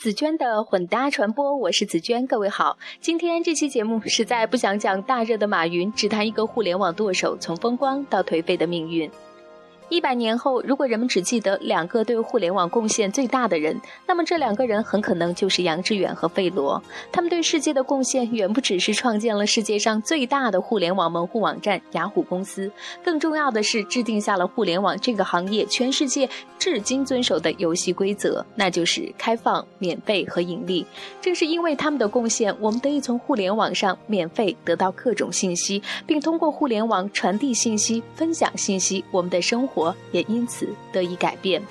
紫娟的混搭传播，我是紫娟，各位好。今天这期节目实在不想讲大热的马云，只谈一个互联网剁手从风光到颓废的命运。一百年后，如果人们只记得两个对互联网贡献最大的人，那么这两个人很可能就是杨致远和费罗。他们对世界的贡献远不只是创建了世界上最大的互联网门户网站雅虎公司，更重要的是制定下了互联网这个行业全世界至今遵守的游戏规则，那就是开放、免费和盈利。正是因为他们的贡献，我们得以从互联网上免费得到各种信息，并通过互联网传递信息、分享信息，我们的生活活。也因此得以改变。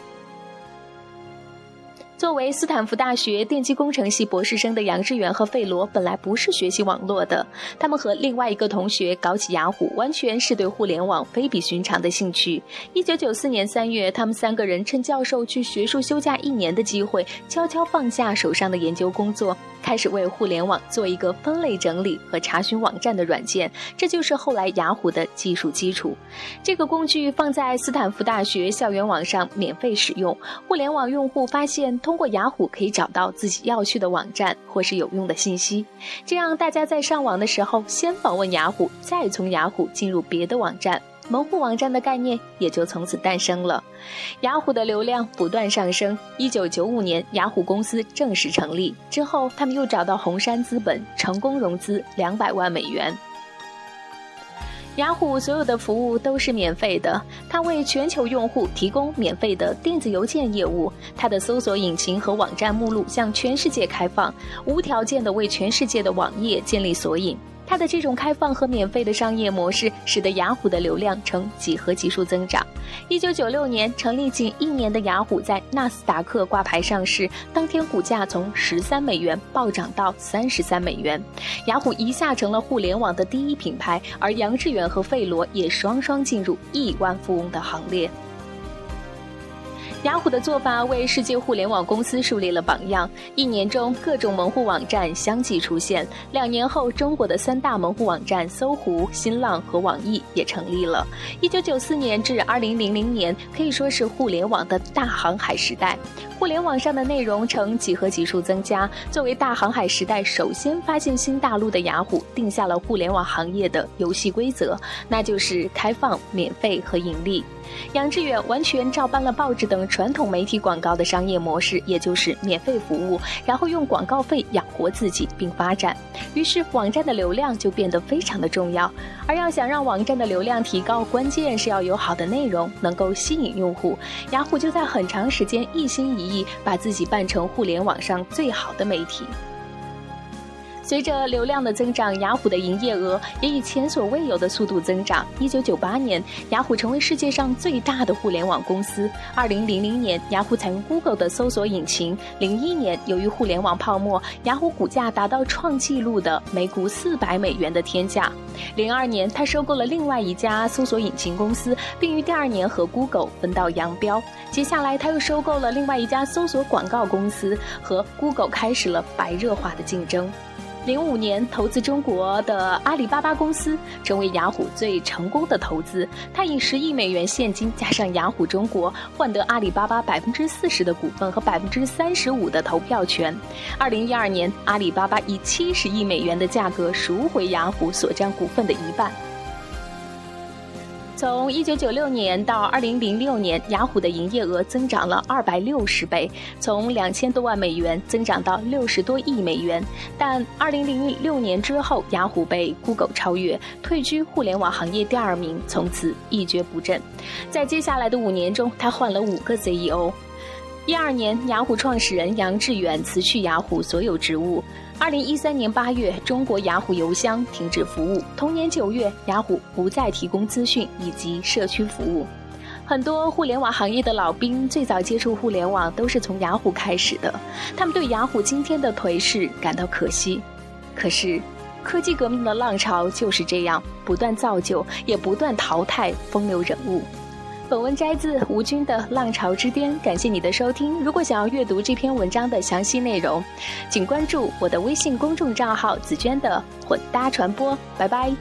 作为斯坦福大学电机工程系博士生的杨致远和费罗本来不是学习网络的，他们和另外一个同学搞起雅虎，完全是对互联网非比寻常的兴趣。一九九四年三月，他们三个人趁教授去学术休假一年的机会，悄悄放下手上的研究工作。开始为互联网做一个分类整理和查询网站的软件，这就是后来雅虎的技术基础。这个工具放在斯坦福大学校园网上免费使用。互联网用户发现，通过雅虎可以找到自己要去的网站或是有用的信息。这样，大家在上网的时候，先访问雅虎，再从雅虎进入别的网站。门户网站的概念也就从此诞生了，雅虎的流量不断上升。一九九五年，雅虎公司正式成立之后，他们又找到红杉资本，成功融资两百万美元。雅虎所有的服务都是免费的，它为全球用户提供免费的电子邮件业务，它的搜索引擎和网站目录向全世界开放，无条件的为全世界的网页建立索引。它的这种开放和免费的商业模式，使得雅虎的流量呈几何级数增长。一九九六年成立仅一年的雅虎在纳斯达克挂牌上市，当天股价从十三美元暴涨到三十三美元，雅虎一下成了互联网的第一品牌，而杨致远和费罗也双双进入亿万富翁的行列。雅虎的做法为世界互联网公司树立了榜样。一年中，各种门户网站相继出现。两年后，中国的三大门户网站搜狐、新浪和网易也成立了。一九九四年至二零零零年可以说是互联网的大航海时代。互联网上的内容呈几何级数增加。作为大航海时代首先发现新大陆的雅虎，定下了互联网行业的游戏规则，那就是开放、免费和盈利。杨致远完全照搬了报纸等传统媒体广告的商业模式，也就是免费服务，然后用广告费养活自己并发展。于是网站的流量就变得非常的重要。而要想让网站的流量提高，关键是要有好的内容，能够吸引用户。雅虎就在很长时间一心一意把自己办成互联网上最好的媒体。随着流量的增长，雅虎的营业额也以前所未有的速度增长。一九九八年，雅虎成为世界上最大的互联网公司。二零零零年，雅虎采用 Google 的搜索引擎。零一年，由于互联网泡沫，雅虎股价达到创纪录的每股四百美元的天价。零二年，他收购了另外一家搜索引擎公司，并于第二年和 Google 分道扬镳。接下来，他又收购了另外一家搜索广告公司，和 Google 开始了白热化的竞争。零五年，投资中国的阿里巴巴公司成为雅虎最成功的投资。他以十亿美元现金加上雅虎中国，换得阿里巴巴百分之四十的股份和百分之三十五的投票权。二零一二年，阿里巴巴以七十亿美元的价格赎回雅虎所占股份的一半。从一九九六年到二零零六年，雅虎的营业额增长了二百六十倍，从两千多万美元增长到六十多亿美元。但二零零六年之后，雅虎被 Google 超越，退居互联网行业第二名，从此一蹶不振。在接下来的五年中，他换了五个 CEO。一二年，雅虎创始人杨致远辞去雅虎所有职务。二零一三年八月，中国雅虎邮箱停止服务。同年九月，雅虎不再提供资讯以及社区服务。很多互联网行业的老兵最早接触互联网都是从雅虎开始的，他们对雅虎今天的颓势感到可惜。可是，科技革命的浪潮就是这样，不断造就，也不断淘汰风流人物。本文摘自吴军的《浪潮之巅》，感谢你的收听。如果想要阅读这篇文章的详细内容，请关注我的微信公众账号“紫娟的混搭传播”。拜拜。